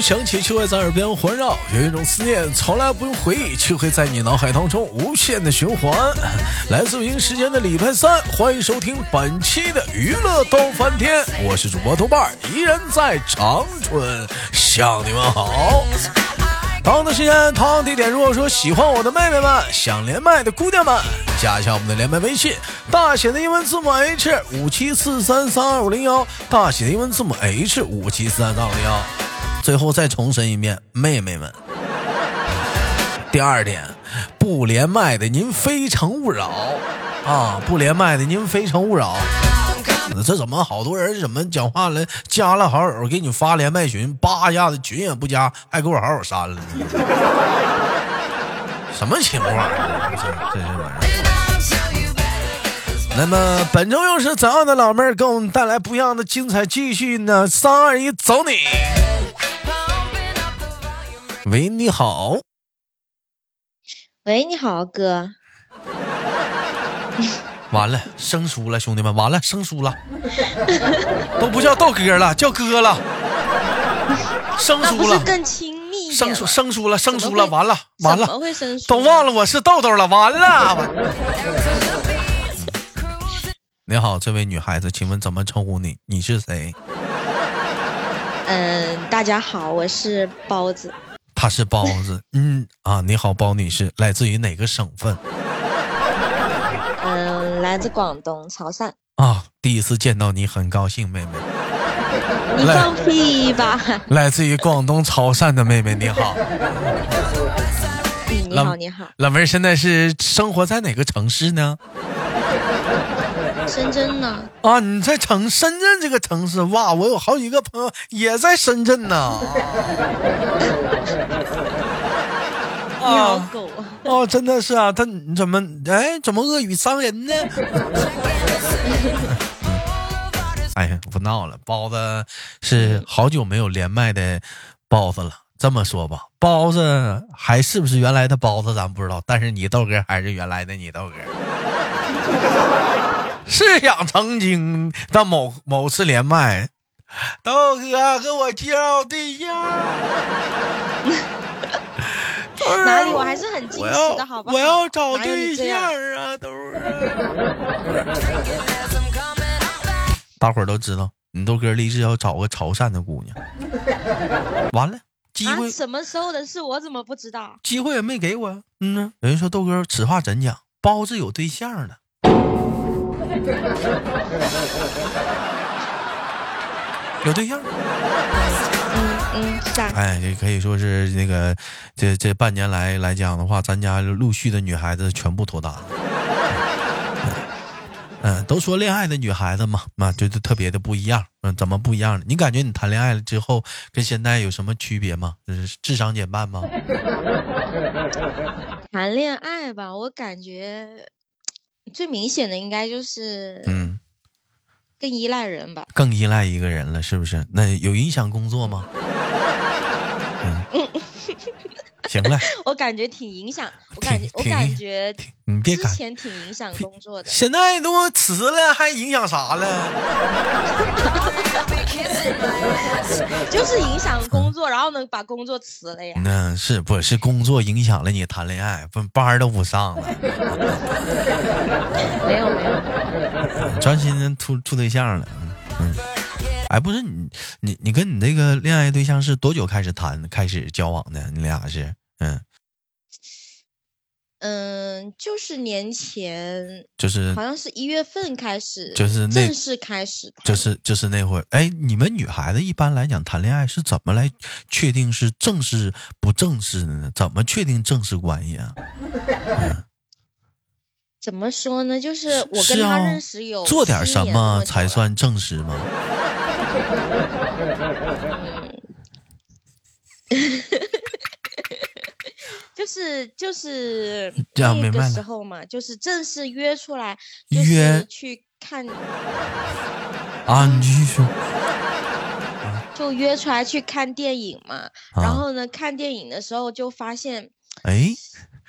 从来不用响起，却会在耳边环绕；有一种思念从来不用回忆，却会在你脑海当中无限的循环。来自北京时间的礼拜三，欢迎收听本期的娱乐逗翻天，我是主播豆瓣，依然在长春向你们好。同样的时间，同样地点。如果说喜欢我的妹妹们，想连麦的姑娘们，加一下我们的连麦微信，大写的英文字母 H 五七四三三二五零幺，大写的英文字母 H 五七四三三二五零幺。最后再重申一遍，妹妹们。第二点，不连麦的您非诚勿扰啊！不连麦的您非诚勿扰。这怎么好多人怎么讲话了？加了好友给你发连麦群，叭一下子群也不加，还给我好友删了呢？什么情况？这这这玩意儿。那么本周又是怎样的老妹儿给我们带来不一样的精彩继续呢？三二一，走你！喂，你好。喂，你好，哥。完了，生疏了，兄弟们，完了，生疏了，都不叫豆哥了，叫哥了，生疏了，更亲密，生疏，生疏了，生疏了，完了，完了？都忘了我是豆豆了，完了。你好，这位女孩子，请问怎么称呼你？你是谁？嗯，大家好，我是包子。她是包子，嗯啊，你好，包女士，来自于哪个省份？嗯，来自广东潮汕。啊，第一次见到你，很高兴，妹妹。你放屁吧！来自于广东潮汕的妹妹，你好。你好，你好。老妹儿现在是生活在哪个城市呢？深圳呢？啊，你在城深圳这个城市哇！我有好几个朋友也在深圳呢。鸟狗啊！哦，真的是啊，他你怎么哎怎么恶语伤人呢？哎呀，不闹了，包子是好久没有连麦的包子了。这么说吧，包子还是不是原来的包子，咱不知道。但是你豆哥还是原来的你豆哥。是想曾经的某某次连麦，豆哥给我介绍对象。哪里？我还是很矜持的，好吧？我要找对象啊，都是。大伙儿都知道，你豆哥立志要找个潮汕的姑娘。完了，机会、什么时候的事？我怎么不知道？机会也没给我。嗯呢，有人说豆哥此话怎讲？包子有对象了。有对象？嗯嗯，是啊。哎，这可以说是那个，这这半年来来讲的话，咱家陆续的女孩子全部脱单了。嗯，都说恋爱的女孩子嘛，嘛就是特别的不一样。嗯，怎么不一样呢？你感觉你谈恋爱了之后，跟现在有什么区别吗？就是智商减半吗？谈恋爱吧，我感觉最明显的应该就是，嗯，更依赖人吧。更依赖一个人了，是不是？那有影响工作吗？嗯，行了，我感觉挺影响，我感觉我感觉之你别之，前挺影响工作的。现在都辞了，还影响啥了？就是影响然后呢把工作辞了呀。那是不是工作影响了你谈恋爱？不班都不上了，没有没有，专心的处处对象了。嗯，哎，不是你你你跟你那个恋爱对象是多久开始谈开始交往的？你俩是嗯，嗯，就是年前，就是好像是一月份开始，就是那正式开始谈，就是就是那会儿，哎，你们女孩子一般来讲谈恋爱是怎么来确定是正式不正式的呢？怎么确定正式关系啊？怎么说呢？就是我跟他认识有做点什么才算正式吗？就是就是这样那个明白时候嘛，就是正式约出来，就是约去看，啊，你继续说。就约出来去看电影嘛。啊然后呢，看电影的时候就发现，哎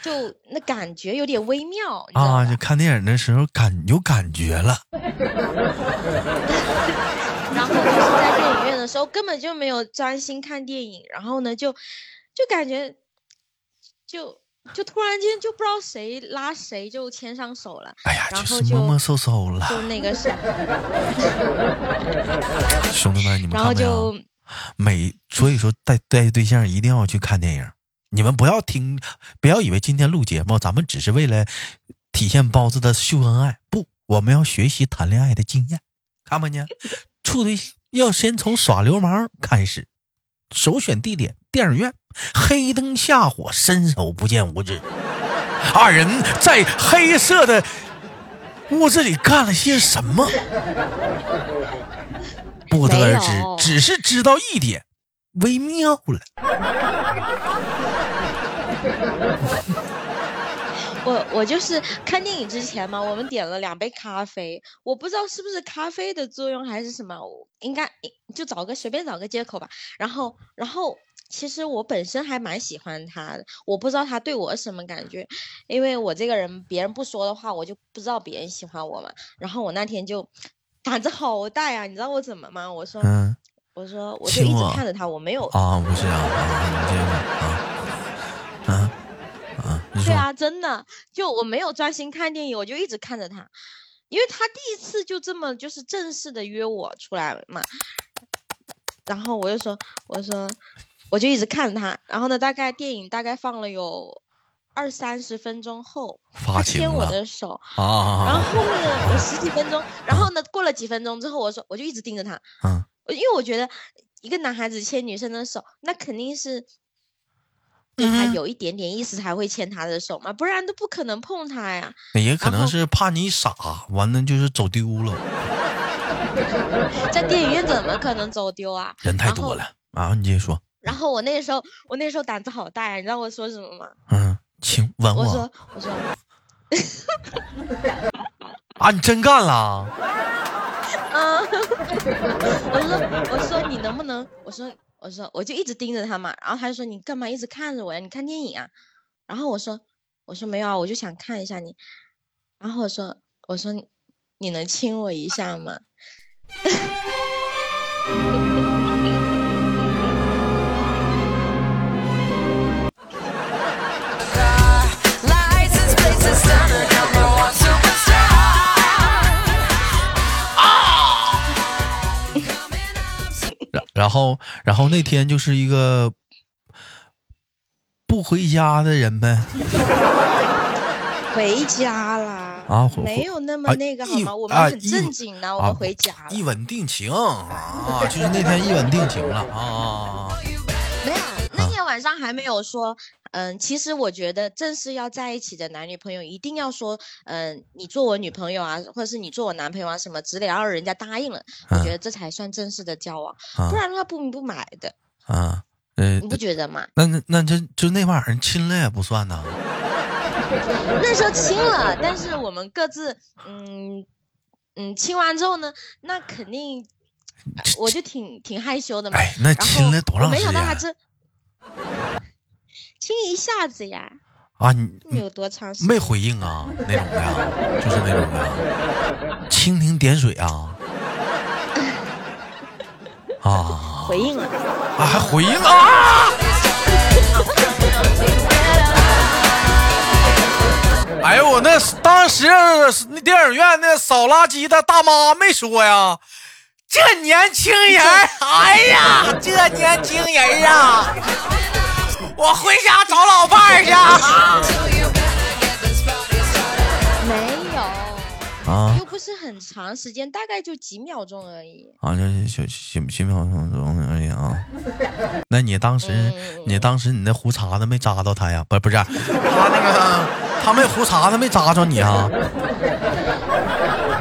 就那感觉有点微妙，啊，就看电影的时候感有感觉了。然后就是在电影院的时候根本就没有专心看电影，然后呢就就感觉就就突然间就不知道谁拉谁就牵上手了，哎呀，然后就是摸摸就搜搜了。就那个啥，兄弟们，你们然后看没有？就每所以说带带对象一定要去看电影。你们不要听，不要以为今天录节目咱们只是为了体现包子的秀恩爱，不，我们要学习谈恋爱的经验。看没见？处对象要先从耍流氓开始，首选地点电影院，黑灯瞎火，伸手不见五指。二人在黑色的屋子里干了些什么？不得而知，只是知道一点，微妙了。我我就是看电影之前嘛，我们点了两杯咖啡，我不知道是不是咖啡的作用还是什么，我应该就找个随便找个借口吧。然后然后其实我本身还蛮喜欢他的，我不知道他对我什么感觉，因为我这个人别人不说的话，我就不知道别人喜欢我嘛。然后我那天就胆子好大呀，你知道我怎么吗？我说、嗯我说我就一直看着他，我没有啊，不是啊，啊啊啊，对啊，真的，就我没有专心看电影，我就一直看着他，因为他第一次就这么就是正式的约我出来嘛，然后我就说，我说，我就一直看着他，然后呢，大概电影大概放了有二三十分钟后，发牵我的手，啊然后后面有十几分钟，然后呢，过了几分钟之后，我说我就一直盯着他，嗯我因为我觉得一个男孩子牵女生的手，那肯定是对他嗯有一点点意思才会牵他的手嘛，不然都不可能碰他呀。也可能是怕你傻，完了就是走丢了，在电影院怎么可能走丢啊？人太多了啊。你接着说，然后我那时候，我那时候胆子好大呀，你知道我说什么吗？嗯，请吻我我说，我说，啊，你真干了？嗯，我说，我说你能不能？我说，我说，我就一直盯着他嘛。然后他就说你干嘛一直看着我呀？你看电影啊？然后我说，我说没有啊，我就想看一下你。然后我说，我说你你能亲我一下吗？然然后然后那天就是一个不回家的人呗。回家了。啊没有那么啊那个好？我啊们很正经的，我啊们回家了。一吻定情啊，就是那天一吻定情了啊啊啊！没有，晚上还没有说，嗯，其实我觉得正式要在一起的男女朋友一定要说，嗯，你做我女朋友啊，或者是你做我男朋友啊什么之类，然后人家答应了，我觉得这才算正式的交往，不然的话不明不白的，啊，呃你，不觉得吗？那那那这就那玩意儿亲了也不算呐。那时候亲了，但是我们各自，嗯嗯，亲完之后呢，那肯定，呃我就挺挺害羞的嘛。哎，那亲了多长我没时间想到他真亲一下子呀，啊？你没有多长时间。没回应啊？那种的呀，就是那种的，蜻蜓点水啊 啊回应了。啊，还回应啊！哎呦，我那当时那电影院那扫垃圾的大妈没说呀，这年轻人，哎呀，这年轻人啊，我回家找老伴儿去啊！没有，啊又不是很长时间，大概就几秒钟而已。啊，就就几几秒钟而已啊。那你当时，嗯你当时你那胡茬子没扎到他呀？不不是，他那个他没胡茬子没扎着你啊？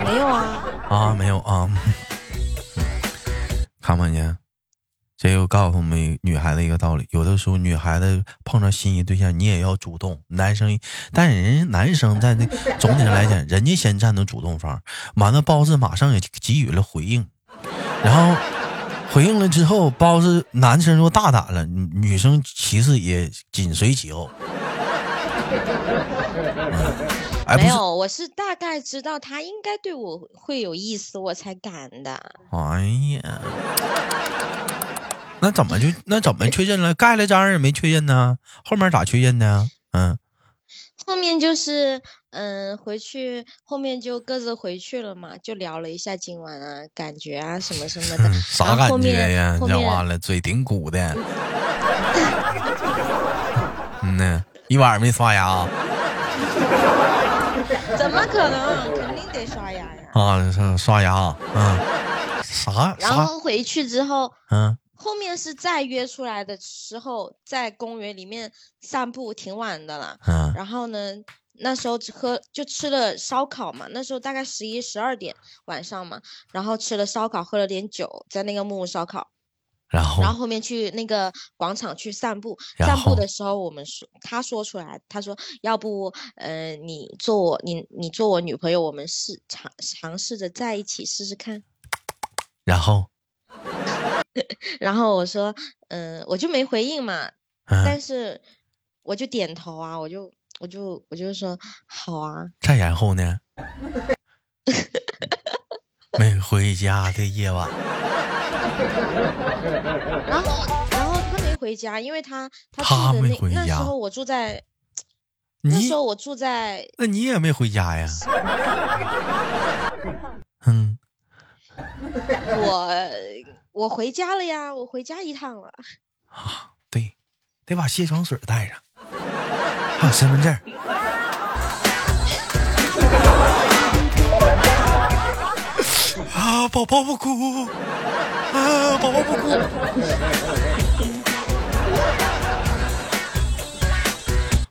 没有啊，啊，没有啊。看没见，这又告诉我们女孩子一个道理：有的时候女孩子碰上心仪对象，你也要主动。男生，但人家男生在那总体上来讲，人家先占的主动方，完了包子马上也给予了回应，然后回应了之后，包子男生就大胆了，女女生其实也紧随其后。嗯没有，我是大概知道他应该对我会有意思，我才敢的。哎呀，那怎么就那怎么确认了？盖了章也没确认呢？后面咋确认的？嗯，后面就是，嗯，回去后面就各自回去了嘛，就聊了一下今晚啊感觉啊什么什么的。啥感觉呀？后面这完了，嘴挺鼓的。嗯呢，一晚上没刷牙怎么可能？肯定得刷牙呀。啊？刷牙？啊，啥然？后回去之后，嗯后面是再约出来的时候，在公园里面散步，挺晚的了。嗯然后呢，那时候只喝就吃了烧烤嘛，那时候大概十一十二点晚上嘛，然后吃了烧烤，喝了点酒，在那个木木烧烤，然后然后后面去那个广场去散步。散步的时候，我们说他说出来，他说要不呃你做我你你做我女朋友，我们试尝尝试着在一起试试看。然后 然后我说嗯、我就没回应嘛，嗯，但是我就点头啊，我就我就我就说好啊。再然后呢？没回家的夜晚，然后然后他没回家，因为他他住的那那时回家候我住在那你时候我住在那你也没回家呀？嗯，我我回家了呀，我回家一趟了。啊对，得把卸妆水带上，还有身份证。啊，宝宝不哭，啊，宝宝不哭。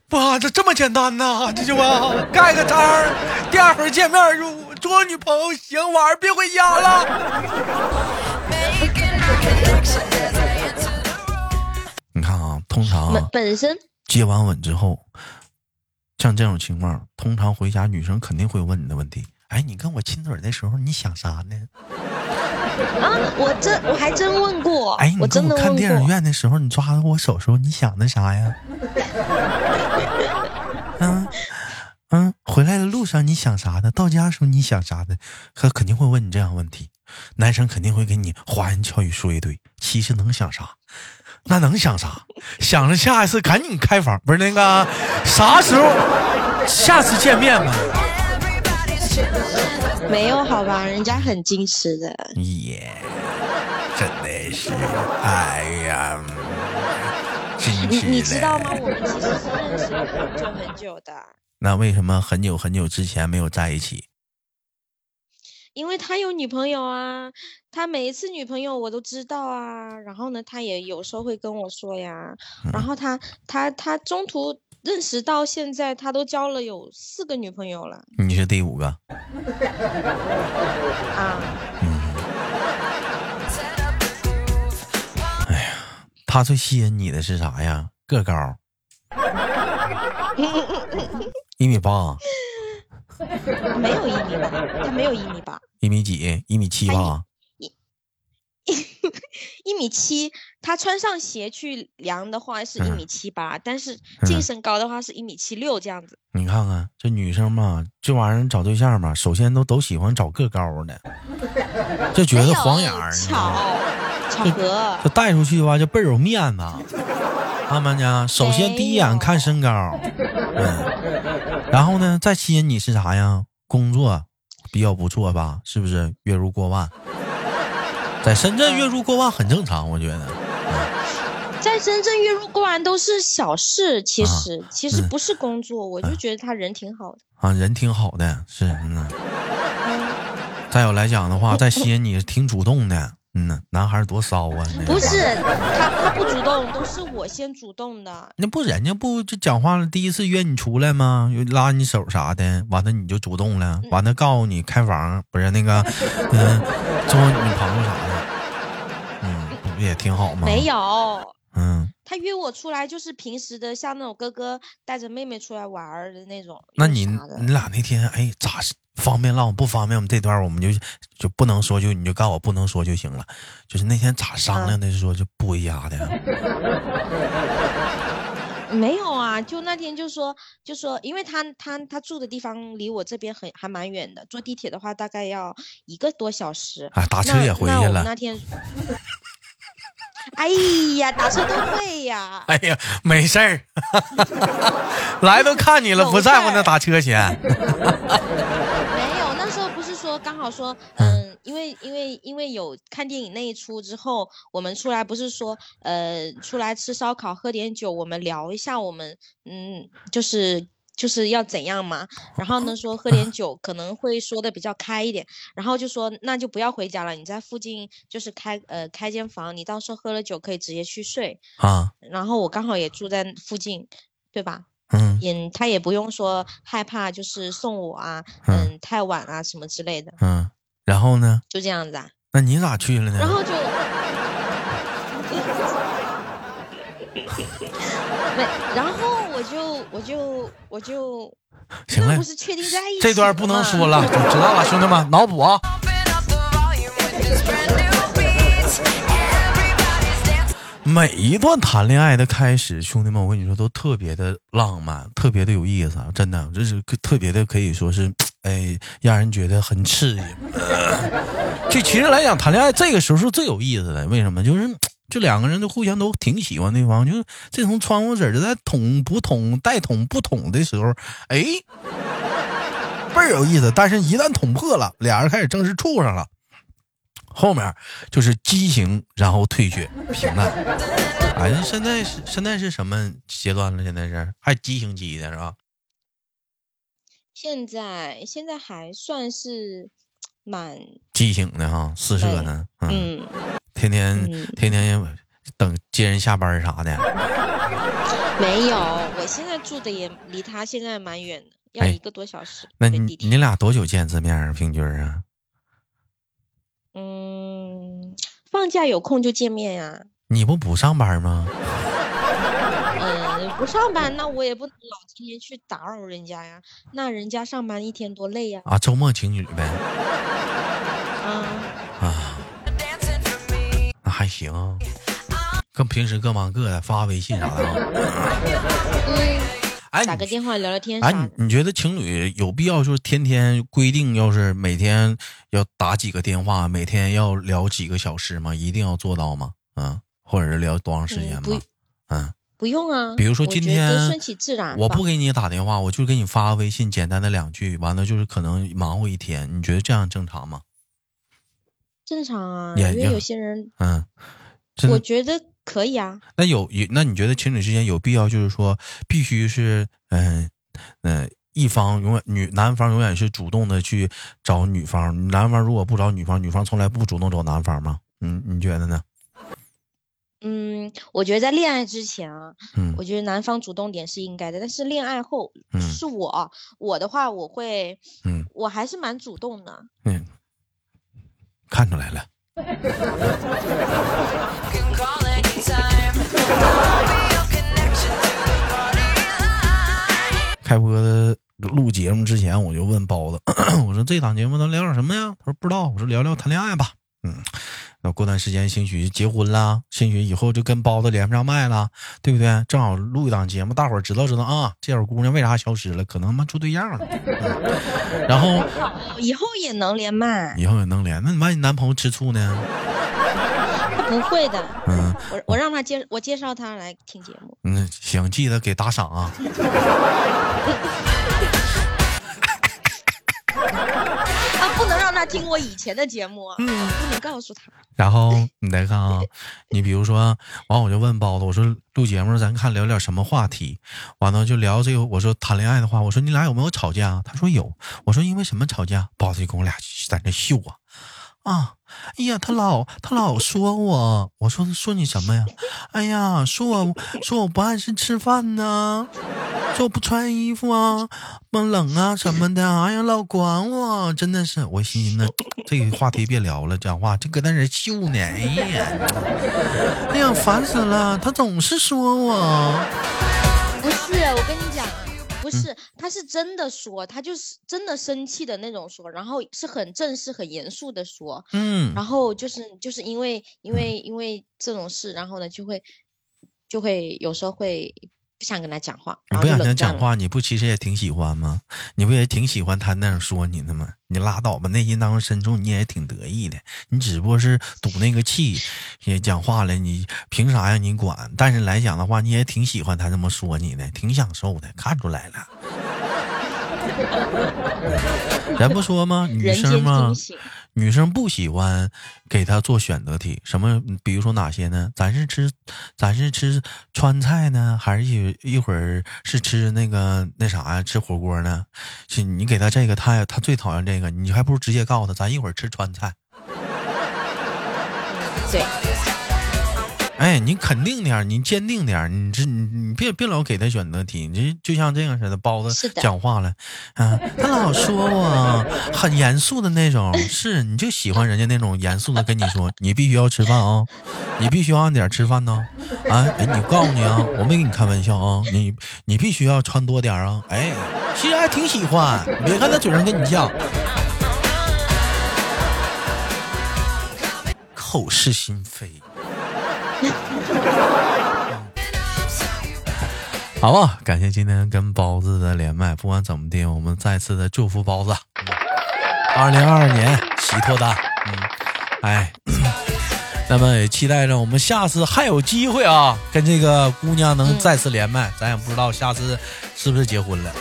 哇，这这么简单呐？这就啊，盖个章儿，第二回见面就做我女朋友，行，晚上别回家了。你看啊，通常啊，本身接完吻之后，像这种情况，通常回家女生肯定会问你的问题：哎，你跟我亲嘴的时候，你想啥呢？啊，我真我还真问过，哎，你跟我看电影。院的时候，你抓着我手时候，你想的啥呀？嗯嗯，回来的路上你想啥的？到家的时候你想啥的？他肯定会问你这样的问题，男生肯定会给你花言巧语说一堆。其实能想啥？那能想啥？想着下一次赶紧开房，不是那个啥时候？下次见面吧。没有好吧，人家很矜持的。耶，真的是，哎呀，真你是你知道的吗？我们其实是认识了很久很久的，那为什么很久很久之前没有在一起？因为他有女朋友啊，他每一次女朋友我都知道啊。然后呢，他也有时候会跟我说呀。然后他他他中途认识到现在，他都交了有四个女朋友了你是第五个，啊。嗯。哎呀他最吸引你的是啥呀？个高，一米八，没有一米八，他没有一米八，一米几？一米七吧？一米七。他穿上鞋去量的话是一嗯米七八，但是嗯净身高的话是一米七六这样子。你看看这女生嘛，这玩意儿找对象嘛，首先都都喜欢找个高的，就觉得晃眼儿，巧巧合。就带出去吧，就倍儿有面子。他们呢，首先第一眼看身高，嗯，然后呢，再吸引你是啥呀？工作比较不错吧？是不是月入过万？在深圳月入过万很正常，我觉得。在深圳月入过万都是小事，其啊实、其实嗯不是工作，我就觉得他人挺好的。啊，人挺好的，是嗯。再有来讲的话，再吸引你挺主动的，嗯呐，男孩儿多骚啊！不是他，他不主动，都是我先主动的。那不人家不就讲话了？第一次约你出来吗？又拉你手啥的，完了你就主动了，完了告诉你开房，不是那个，嗯、做我女朋友啥的，嗯，不也挺好吗？没，有，嗯，他约我出来就是平时的，像那种哥哥带着妹妹出来玩儿的那种。那你你俩那天哎咋方便浪不方便？我们这段我们就就不能说，就你就告诉我不能说就行了。就是那天咋商量的？说就不回家的？没有啊，就那天就说就说，因为他他他住的地方离我这边很还蛮远的，坐地铁的话大概要一个多小时。啊，打车也回去了。我那天，哎呀，打车都会呀！哎呀，没事儿，来都看你了，不在乎那打车钱。没有，那时候不是说刚好说，嗯，因为因为因为有看电影那一出之后，我们出来不是说，呃，出来吃烧烤喝点酒，我们聊一下我们，嗯，就是就是要怎样嘛。然后呢说喝点 酒可能会说的比较开一点，然后就说那就不要回家了，你在附近就是开呃开间房，你到时候喝了酒可以直接去睡。啊，然后我刚好也住在附近，对吧？嗯也他也不用说害怕，就是送我啊，嗯嗯，太晚啊什么之类的，嗯，然后呢？就这样子啊。那你咋去了呢？然后就，没，然后我就我就我就，行了不，是确定在一起这段不能说了，就知道了，兄弟们，脑补啊。每一段谈恋爱的开始，兄弟们，我跟你说都特别的浪漫，特别的有意思啊！真的，这是特别的，可以说是，哎，让人觉得很刺激。就其实来讲，谈恋爱这个时候是最有意思的，为什么？就是这两个人都互相都挺喜欢对方，就是这从窗户纸就在捅不捅、带捅不捅的时候，哎，倍儿有意思。但是，一旦捅破了，俩人开始正式处上了。后面就是激情，然后退却，平淡。哎，现在是现在是什么阶段了？现在是还激情期的是吧？现在现在还算是蛮激情的哈，四射呢，嗯，嗯天天、嗯天天等接人下班啥的。没有，我现在住的也离他现在蛮远的，要哎一个多小时。那你你俩多久见一次面啊？平均啊？嗯，放假有空就见面呀、你不不上班吗？嗯，不上班，那我也不能老天天去打扰人家呀。那人家上班一天多累呀。啊，周末情侣呗。啊，还行，跟平时各忙各的，发微信啥的 哎，你打个电话聊聊天哎，你你觉得情侣有必要就是天天规定，要是每天要打几个电话，每天要聊几个小时吗？一定要做到吗？嗯，或者是聊多长时间吗？嗯，不用啊，比如说今天顺其自然。我不给你打电话，我就给你发个微信，简单的两句，完了就是可能忙活一天，你觉得这样正常吗？正常啊，因为有些人，嗯，我觉得可以啊。那有有，那你觉得情侣之间有必要就是说，必须是嗯嗯、呃一方永远女男方永远是主动的去找女方，男方如果不找女方，女方从来不主动找男方吗？嗯，你觉得呢？嗯，我觉得在恋爱之前啊，嗯我觉得男方主动点是应该的，但是恋爱后，嗯是我我的话，我会，嗯我还是蛮主动的。嗯，看出来了。开播的录节目之前，我就问包子，我说这档节目咱聊点什么呀？他说不知道，我说聊聊谈恋爱吧。嗯。那过段时间兴许结婚了，兴许以后就跟包子连不上麦了，对不对？正好录一档节目，大伙儿知道知道啊，这小姑娘为啥消失了？可能他妈处对象了。嗯 然后 以后也能连麦，以后也能连。那你万一男朋友吃醋呢？不会的。嗯我我让他介我介绍他来听节目。嗯，行，记得给打赏啊。啊，他听我以前的节目嗯，不能告诉他。然后你再看啊，你比如说，完我就问包子，我说录节目咱看聊点什么话题，完了就聊这个，我说谈恋爱的话，我说你俩有没有吵架？他说有，我说因为什么吵架？包子就跟我俩在那秀啊，啊，哎呀，他老他老说我，我说说你什么呀？哎呀，说我说我不按时吃饭呢，说我不穿衣服啊，不冷啊什么的，哎呀，老管我，真的是，我寻思呢，这个话题别聊了，讲话就搁那人秀呢，哎呀，哎呀，烦死了，他总是说我，不嗯。是，他是真的说，他就是真的生气的那种说，然后是很正式、很严肃的说，嗯。然后就是就是因为因为因为这种事，然后呢就会就会有时候会不想跟他讲话，你不想跟他。讲话，你不其实也挺喜欢吗？你不也挺喜欢他那样说你的吗？你拉倒吧，内心当中深处你也挺得意的，你只不过是赌那个气，也讲话了，你凭啥呀你管？但是来讲的话，你也挺喜欢他这么说你的，挺享受的，看出来了。人不说吗？女生嘛惊，喜，女生不喜欢给他做选择题，什么？比如说哪些呢？咱是吃，咱是吃川菜呢，还是一一会儿是吃那个那啥呀？吃火锅呢？是你给他这个，他他最讨厌这个，你还不如直接告诉他，咱一会儿吃川菜。对，哎，你肯定点儿，你坚定点儿，你这你你别别老给他选择题，你这就像这样似的，包子讲话了，啊，他老说我很严肃的那种，是你就喜欢人家那种严肃的跟你说，你必须要吃饭啊，你必须要按点吃饭呢，啊，哎，你告诉你啊，我没跟你开玩笑啊，你你必须要穿多点啊，哎，其实还挺喜欢，你别看他嘴上跟你犟，口是心非。好吧，感谢今天跟包子的连麦。不管怎么的，我们再次的祝福包子，二零二二年喜脱单。嗯，哎，那么也期待着我们下次还有机会啊，跟这个姑娘能再次连麦。咱也不知道下次是不是结婚了。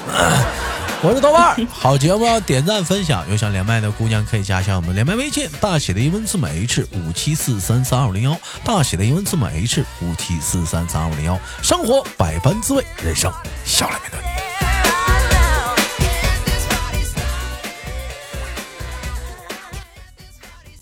我是豆瓣儿，好节目要点赞分享。有想连麦的姑娘可以加一下我们连麦微信，大写的英文字母 H 五七四三三二零幺，大写的英文字母 H 五七四三三二零幺。生活百般滋味，人生笑来面对。